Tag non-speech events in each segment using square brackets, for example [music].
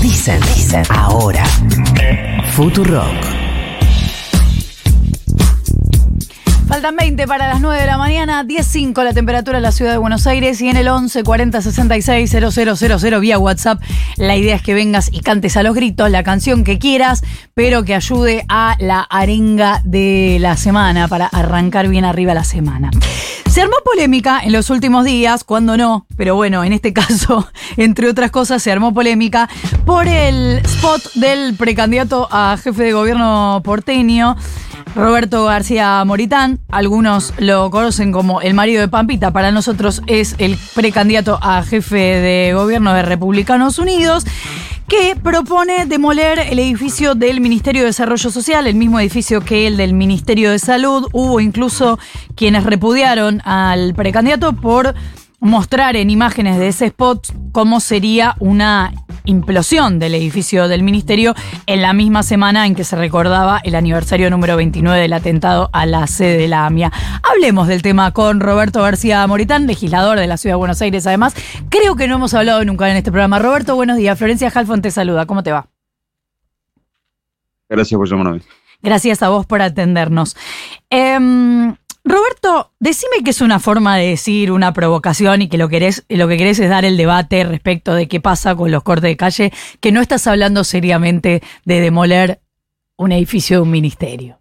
Dicen, dicen. Ahora. Futurock. Faltan 20 para las 9 de la mañana, 10.05 la temperatura en la ciudad de Buenos Aires y en el 11 40 66 000 vía WhatsApp. La idea es que vengas y cantes a los gritos la canción que quieras, pero que ayude a la arenga de la semana para arrancar bien arriba la semana. Se armó polémica en los últimos días, cuando no, pero bueno, en este [laughs] caso, entre otras cosas, se armó polémica por el spot del precandidato a jefe de gobierno porteño. Roberto García Moritán, algunos lo conocen como el marido de Pampita, para nosotros es el precandidato a jefe de gobierno de Republicanos Unidos, que propone demoler el edificio del Ministerio de Desarrollo Social, el mismo edificio que el del Ministerio de Salud. Hubo incluso quienes repudiaron al precandidato por mostrar en imágenes de ese spot cómo sería una implosión del edificio del ministerio en la misma semana en que se recordaba el aniversario número 29 del atentado a la sede de la AMIA. Hablemos del tema con Roberto García Moritán, legislador de la Ciudad de Buenos Aires además. Creo que no hemos hablado nunca en este programa. Roberto, buenos días. Florencia Halfon te saluda. ¿Cómo te va? Gracias por llamarme. Gracias a vos por atendernos. Eh, Roberto, decime que es una forma de decir una provocación y que lo, querés, lo que querés es dar el debate respecto de qué pasa con los cortes de calle, que no estás hablando seriamente de demoler un edificio de un ministerio.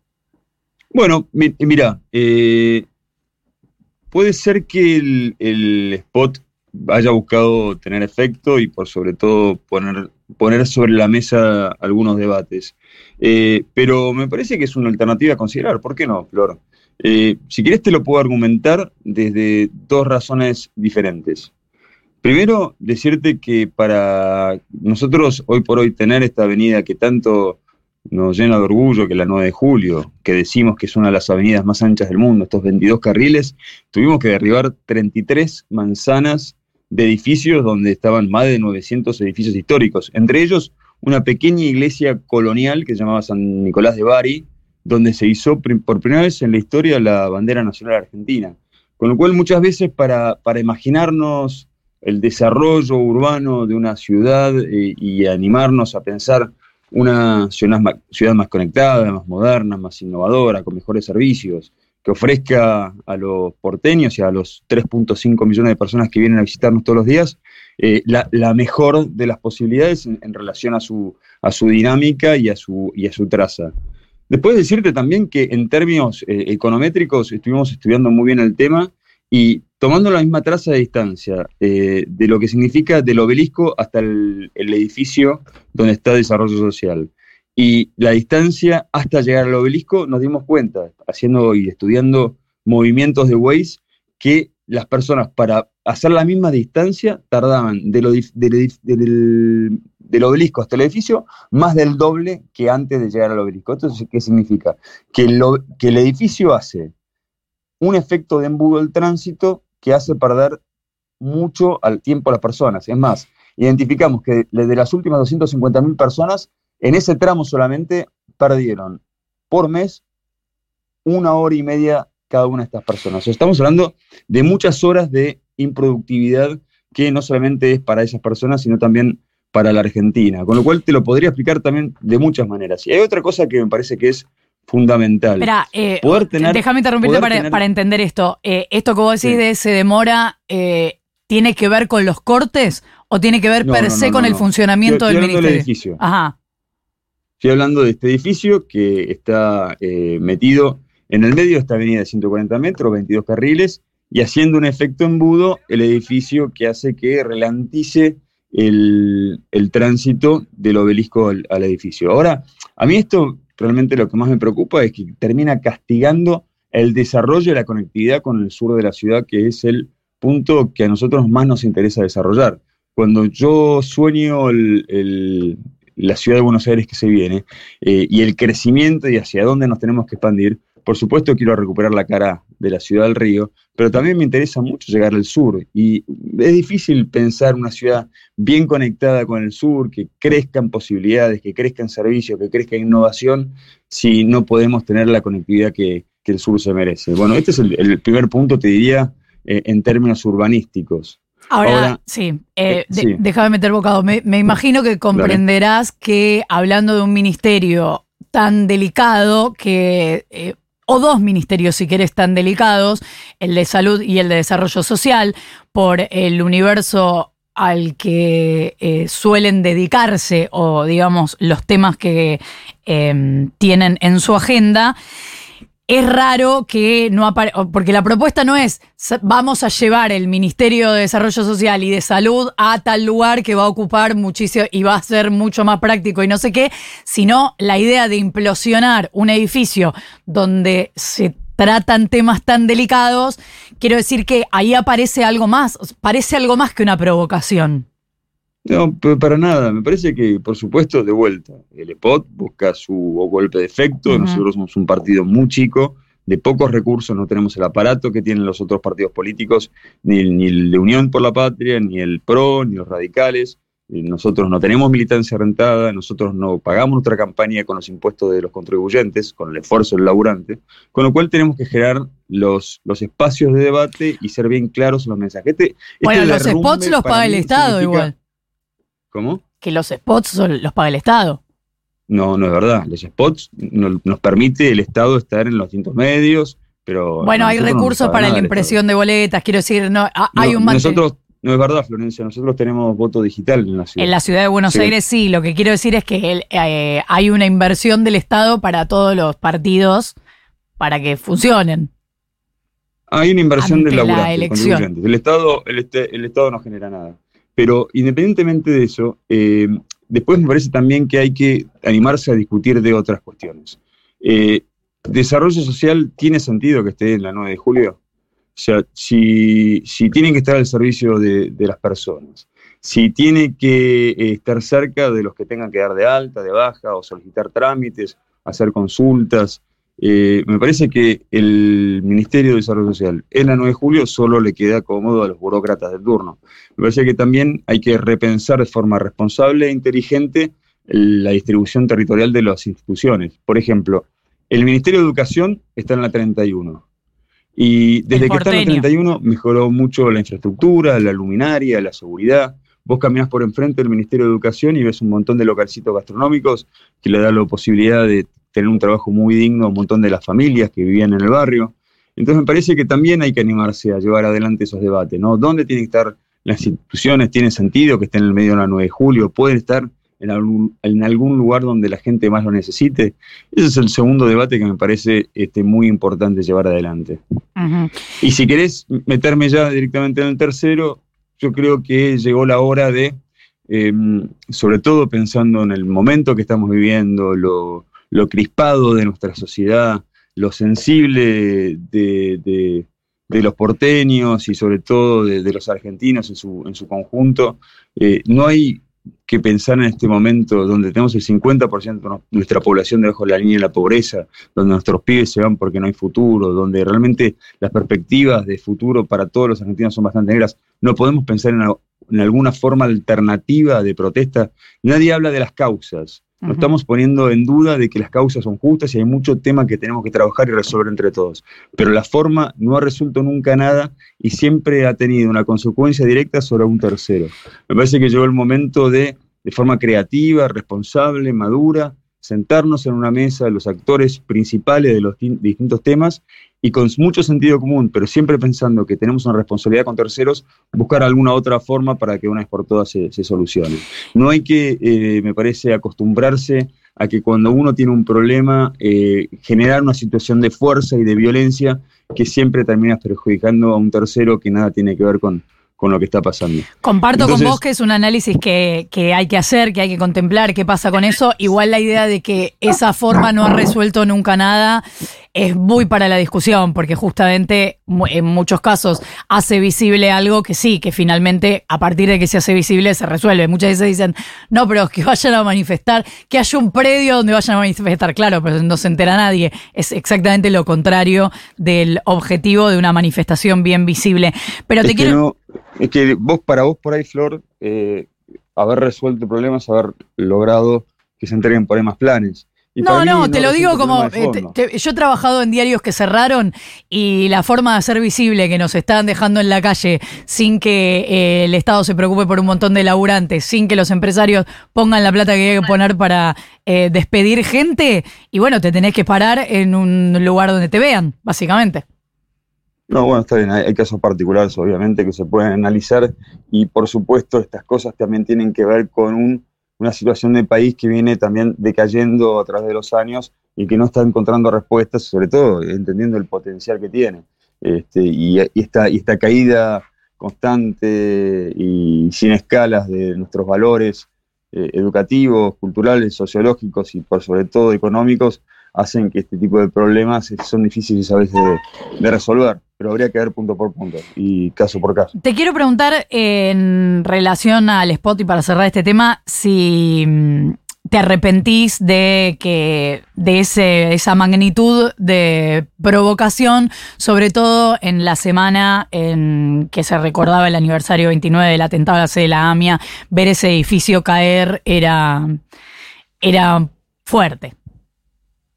Bueno, mira, eh, puede ser que el, spot haya buscado tener efecto y por sobre todo poner, poner sobre la mesa algunos debates. Eh, pero me parece que es una alternativa a considerar. ¿Por qué no, Flor? Eh, si quieres te lo puedo argumentar desde dos razones diferentes. Primero, decirte que para nosotros hoy por hoy tener esta avenida que tanto nos llena de orgullo, que la 9 de julio, que decimos que es una de las avenidas más anchas del mundo, estos 22 carriles, tuvimos que derribar 33 manzanas de edificios donde estaban más de 900 edificios históricos, entre ellos una pequeña iglesia colonial que se llamaba San Nicolás de Bari, donde se hizo por primera vez en la historia la bandera nacional argentina. Con lo cual muchas veces para, para imaginarnos el desarrollo urbano de una ciudad eh, y animarnos a pensar una ciudad más, conectada, más moderna, más innovadora, con mejores servicios, que ofrezca a los porteños y a los 3.5 millones de personas que vienen a visitarnos todos los días eh, la, mejor de las posibilidades en, en, relación a su, a su dinámica y a su, y a su traza. Después decirte también que en términos eh, econométricos estuvimos estudiando muy bien el tema y tomando la misma traza de distancia eh, de lo que significa del obelisco hasta el, edificio donde está el desarrollo social. Y la distancia hasta llegar al obelisco, nos dimos cuenta, haciendo y estudiando movimientos de Waze, que las personas para hacer la misma distancia tardaban de lo, del, del obelisco hasta el edificio más del doble que antes de llegar al obelisco. Entonces, ¿qué significa? Que, que el edificio hace un efecto de embudo del tránsito que hace perder mucho al tiempo a las personas. Es más, identificamos que de las últimas 250.000 personas, en ese tramo solamente perdieron por mes una hora y media cada una de estas personas. estamos hablando de muchas horas de improductividad que no solamente es para esas personas, sino también para la Argentina, con lo cual te lo podría explicar también de muchas maneras. Y hay otra cosa que me parece que es fundamental. Espera, eh, déjame interrumpirte para, entender esto. Eh, esto que vos decís de se demora, eh, ¿tiene que ver con los cortes o tiene que ver per se con el funcionamiento del ministerio? Del edificio. Ajá. Estoy hablando de este edificio que está metido en el medio de esta avenida de 140 metros, 22 carriles, y haciendo un efecto embudo, el edificio que hace que relantice el, tránsito del obelisco al, edificio. Ahora, a mí esto realmente lo que más me preocupa es que termina castigando el desarrollo de la conectividad con el sur de la ciudad, que es el punto que a nosotros más nos interesa desarrollar. Cuando yo sueño la ciudad de Buenos Aires que se viene eh, y el crecimiento y hacia dónde nos tenemos que expandir, por supuesto quiero recuperar la cara de la ciudad del río, pero también me interesa mucho llegar al sur. Y es difícil pensar una ciudad bien conectada con el sur, que crezcan posibilidades, que crezcan servicios, que crezca innovación, si no podemos tener la conectividad que, el sur se merece. Bueno, este es el, primer punto, te diría, eh, en términos urbanísticos. Ahora, sí, eh, déjame meter bocado. Me, imagino que comprenderás que hablando de un ministerio tan delicado que... Eh, o dos ministerios, si querés, tan delicados, el de salud y el de desarrollo social, por el universo al que eh, suelen dedicarse o digamos los temas que em, tienen en su agenda, es raro que no aparezca, porque la propuesta no es vamos a llevar el Ministerio de Desarrollo Social y de Salud a tal lugar que va a ocupar muchísimo y va a ser mucho más práctico y no sé qué, sino la idea de implosionar un edificio donde se tratan temas tan delicados, quiero decir que ahí aparece algo más, parece algo más que una provocación. No, para nada. Me parece que, por supuesto, de vuelta, el EPOT busca su golpe de efecto. Nosotros somos un partido muy chico, de pocos recursos, no tenemos el aparato que tienen los otros partidos políticos, ni, ni el de Unión por la Patria, ni el PRO, ni los radicales. Nosotros no tenemos militancia rentada, nosotros no pagamos nuestra campaña con los impuestos de los contribuyentes, con el esfuerzo del laburante, con lo cual tenemos que generar los, los espacios de debate y ser bien claros en los mensajes. Este, este bueno, los spots los paga el Estado igual. ¿Cómo? Que los spots los paga el Estado. No, no es verdad. Los spots nos permite el Estado estar en los distintos medios, pero... Bueno, hay recursos para la impresión de boletas, quiero decir, no, hay un... Nosotros, no es verdad, Florencia, nosotros tenemos voto digital en la ciudad. En la ciudad de Buenos Aires sí, lo que quiero decir es que eh, hay una inversión del Estado para todos los partidos para que funcionen. Hay una inversión del laburante, El Estado, el, este, el Estado no genera nada. Pero independientemente de eso, eh, después me parece también que hay que animarse a discutir de otras cuestiones. Eh, ¿Desarrollo social tiene sentido que esté en la 9 de julio? O sea, si, si tienen que estar al servicio de, las personas, si tiene que eh, estar cerca de los que tengan que dar de alta, de baja, o solicitar trámites, hacer consultas, eh, me parece que el Ministerio de Desarrollo Social en la 9 de julio solo le queda cómodo a los burócratas del turno. Me parece que también hay que repensar de forma responsable e inteligente la distribución territorial de las instituciones. Por ejemplo, el Ministerio de Educación está en la 31. Y desde que está en la 31 mejoró mucho la infraestructura, la luminaria, la seguridad. Vos caminás por enfrente del Ministerio de Educación y ves un montón de localcitos gastronómicos que le da la posibilidad de tener un trabajo muy digno a un montón de las familias que vivían en el barrio. Entonces me parece que también hay que animarse a llevar adelante esos debates, ¿no? ¿Dónde tienen que estar las instituciones? ¿Tiene sentido que estén en el medio de la 9 de julio? ¿Pueden estar en algún, en algún lugar donde la gente más lo necesite? Ese es el segundo debate que me parece este, muy importante llevar adelante. Y si querés meterme ya directamente en el tercero, yo creo que llegó la hora de, em, sobre todo pensando en el momento que estamos viviendo, lo, lo crispado de nuestra sociedad, lo sensible de, los porteños y sobre todo de, los argentinos en su, en su conjunto. Eh, no hay que pensar en este momento donde tenemos el 50% de nuestra población debajo de la línea de la pobreza, donde nuestros pibes se van porque no hay futuro, donde realmente las perspectivas de futuro para todos los argentinos son bastante negras, no podemos pensar en, en alguna forma alternativa de protesta. Nadie habla de las causas. No estamos poniendo en duda de que las causas son justas y hay mucho tema que tenemos que trabajar y resolver entre todos. Pero la forma no ha resuelto nunca nada y siempre ha tenido una consecuencia directa sobre un tercero. Me parece que llegó el momento de, de forma creativa, responsable, madura, sentarnos en una mesa los actores principales de los distintos temas y con mucho sentido común, pero siempre pensando que tenemos una responsabilidad con terceros, buscar alguna otra forma para que una vez por todas se, solucione. No hay que, eh, me parece, acostumbrarse a que cuando uno tiene un problema, eh, generar una situación de fuerza y de violencia que siempre termina perjudicando a un tercero que nada tiene que ver con, con lo que está pasando. Comparto con vos que es un análisis que, que, hay que hacer, que hay que contemplar qué pasa con eso. Igual la idea de que esa forma no ha resuelto nunca nada es muy para la discusión, porque justamente en muchos casos hace visible algo que sí, que finalmente a partir de que se hace visible se resuelve. Muchas veces dicen, no, pero que vayan a manifestar, que haya un predio donde vayan a manifestar. Claro, pero no se entera nadie. Es exactamente lo contrario del objetivo de una manifestación bien visible. Pero te quiero... es que vos, para vos por ahí, Flor, eh, haber resuelto problemas, haber logrado que se entreguen por ahí más planes no, no, te lo digo como. Eh, yo he trabajado en diarios que cerraron y la forma de hacer visible que nos están dejando en la calle sin que eh, el Estado se preocupe por un montón de laburantes, sin que los empresarios pongan la plata que hay que poner para eh, despedir gente, y bueno, te tenés que parar en un lugar donde te vean, básicamente. No, bueno, está bien, hay, casos particulares, obviamente, que se pueden analizar, y por supuesto, estas cosas también tienen que ver con un una situación de país que viene también decayendo a través de los años y que no está encontrando respuestas, sobre todo entendiendo el potencial que tiene. Este, y, esta, y esta caída constante y sin escalas de nuestros valores eh, educativos, culturales, sociológicos y por sobre todo económicos, hacen que este tipo de problemas son difíciles a veces de, resolver, pero habría que ver punto por punto y caso por caso. Te quiero preguntar en relación al spot y para cerrar este tema, si mm, te arrepentís de que de ese, esa magnitud de provocación, sobre todo en la semana en que se recordaba el aniversario 29 del atentado a la sede de la AMIA, ver ese edificio caer era, era fuerte.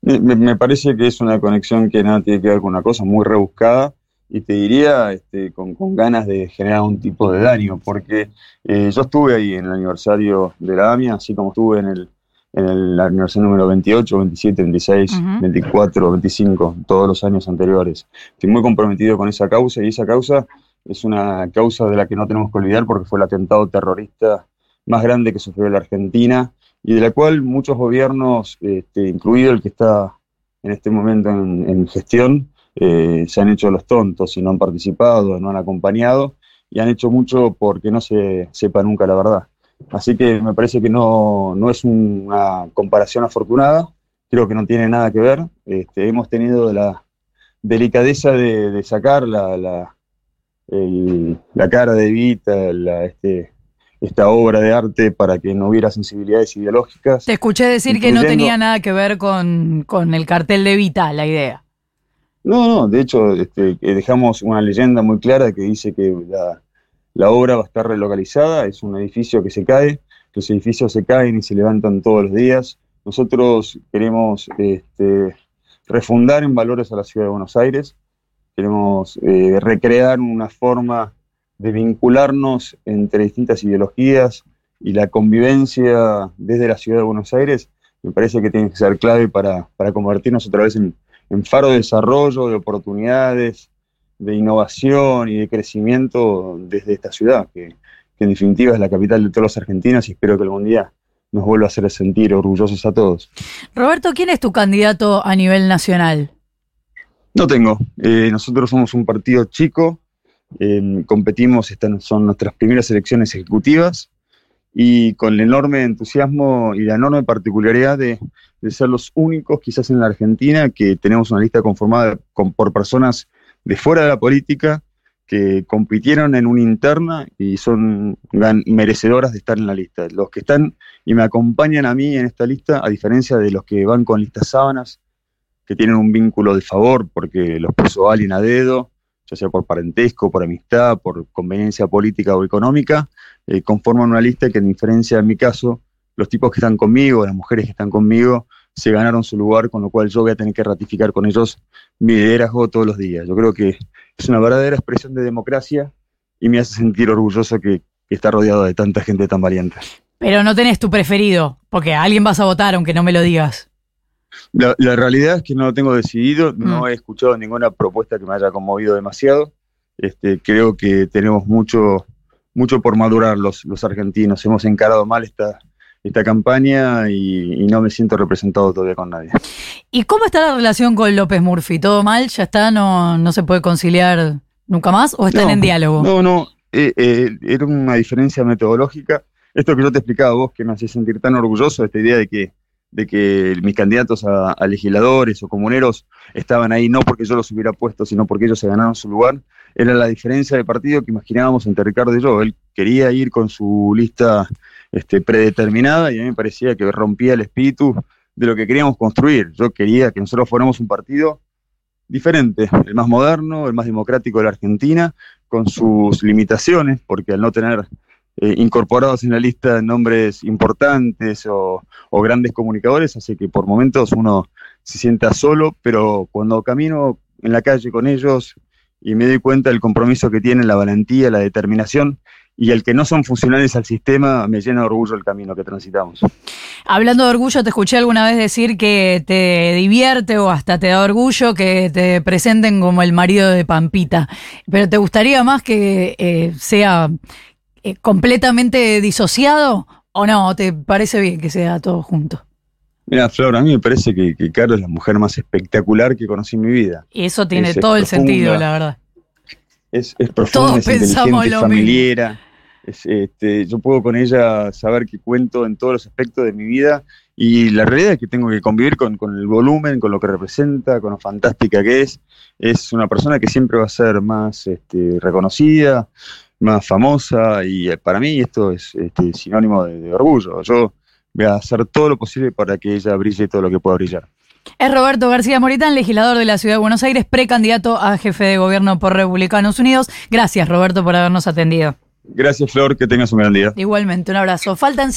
Me, parece que es una conexión que nada tiene que ver con una cosa muy rebuscada y te diría este, con, ganas de generar un tipo de daño, porque eh, yo estuve ahí en el aniversario de la AMIA, así como estuve en el, en el aniversario número 28, 27, 26, 24, 25, todos los años anteriores. Estoy muy comprometido con esa causa y esa causa es una causa de la que no tenemos que olvidar porque fue el atentado terrorista más grande que sufrió la Argentina y de la cual muchos gobiernos, este, incluido el que está en este momento en, gestión, eh, se han hecho los tontos y no han participado, no han acompañado y han hecho mucho porque no se sepa nunca la verdad. Así que me parece que no, es una comparación afortunada, creo que no tiene nada que ver. Este, hemos tenido la delicadeza de, sacar la, la, la, cara de Vita, la, este, esta obra de arte para que no hubiera sensibilidades ideológicas. Te escuché decir que no tenía nada que ver con, el cartel de Vita, la idea. No, no, de hecho este, dejamos una leyenda muy clara que dice que la, obra va a estar relocalizada, es un edificio que se cae, los edificios se caen y se levantan todos los días. Nosotros queremos este, refundar en valores a la ciudad de Buenos Aires, queremos eh, recrear una forma de vincularnos entre distintas ideologías y la convivencia desde la ciudad de Buenos Aires, me parece que tiene que ser clave para, convertirnos otra vez en, faro de desarrollo, de oportunidades, de innovación y de crecimiento desde esta ciudad, que, en definitiva es la capital de todos los argentinos y espero que algún día nos vuelva a hacer sentir orgullosos a todos. Roberto, ¿quién es tu candidato a nivel nacional? No tengo. Eh, nosotros somos un partido chico, competimos, estas son nuestras primeras elecciones ejecutivas y con el enorme entusiasmo y la enorme particularidad de, ser los únicos, quizás en la Argentina, que tenemos una lista conformada por personas de fuera de la política que compitieron en una interna y son merecedoras de estar en la lista. Los que están y me acompañan a mí en esta lista, a diferencia de los que van con listas sábanas, que tienen un vínculo de favor porque los puso alguien a dedo, ya sea por parentesco, por amistad, por conveniencia política o económica, eh, conforman una lista que, en diferencia en mi caso, los tipos que están conmigo, las mujeres que están conmigo, se ganaron su lugar, con lo cual yo voy a tener que ratificar con ellos mi liderazgo todos los días. Yo creo que es una verdadera expresión de democracia y me hace sentir orgulloso que, que está rodeado de tanta gente tan valiente. Pero no tenés tu preferido, porque a alguien vas a votar aunque no me lo digas. La, realidad es que no lo tengo decidido, no mm. he escuchado ninguna propuesta que me haya conmovido demasiado. Este, creo que tenemos mucho, mucho por madurar los, los argentinos. Hemos encarado mal esta, esta campaña y, no me siento representado todavía con nadie. ¿Y cómo está la relación con López Murphy? ¿Todo mal? ¿Ya está? ¿No, no se puede conciliar nunca más? ¿O están en diálogo? No, no. Eh, eh, era una diferencia metodológica. Esto que yo te explicaba vos, que me hacía sentir tan orgulloso, esta idea de que de que mis candidatos a, legisladores o comuneros estaban ahí no porque yo los hubiera puesto, sino porque ellos se ganaron su lugar, era la diferencia de partido que imaginábamos entre Ricardo y yo. Él quería ir con su lista este, predeterminada y a mí me parecía que rompía el espíritu de lo que queríamos construir. Yo quería que nosotros fuéramos un partido diferente, el más moderno, el más democrático de la Argentina, con sus limitaciones, porque al no tener eh, incorporados en la lista nombres importantes o, o grandes comunicadores, así que por momentos uno se sienta solo, pero cuando camino en la calle con ellos y me doy cuenta del compromiso que tienen, la valentía, la determinación, y el que no son funcionales al sistema, me llena de orgullo el camino que transitamos. Hablando de orgullo, te escuché alguna vez decir que te divierte o hasta te da orgullo que te presenten como el marido de Pampita, pero ¿te gustaría más que eh, sea eh, completamente disociado o no? ¿Te parece bien que sea todo junto? Mira, Flor, a mí me parece que, que Caro es la mujer más espectacular que conocí en mi vida. Y eso tiene Es, todo es el sentido, la verdad. Es, es profunda, Todos es pensamos inteligente, lo familiera. Es, este, yo puedo con ella saber que cuento en todos los aspectos de mi vida y la realidad es que tengo que convivir con, con el volumen, con lo que representa, con lo fantástica que es. Es una persona que siempre va a ser más este, reconocida, más famosa y eh, para mí esto es este, sinónimo de, de orgullo. Yo voy a hacer todo lo posible para que ella brille todo lo que pueda brillar. Es Roberto García Moritán, legislador de la Ciudad de Buenos Aires, precandidato a jefe de gobierno por Republicanos Unidos. Gracias, Roberto, por habernos atendido. Gracias, Flor, que tengas un gran día. Igualmente, un abrazo. Faltan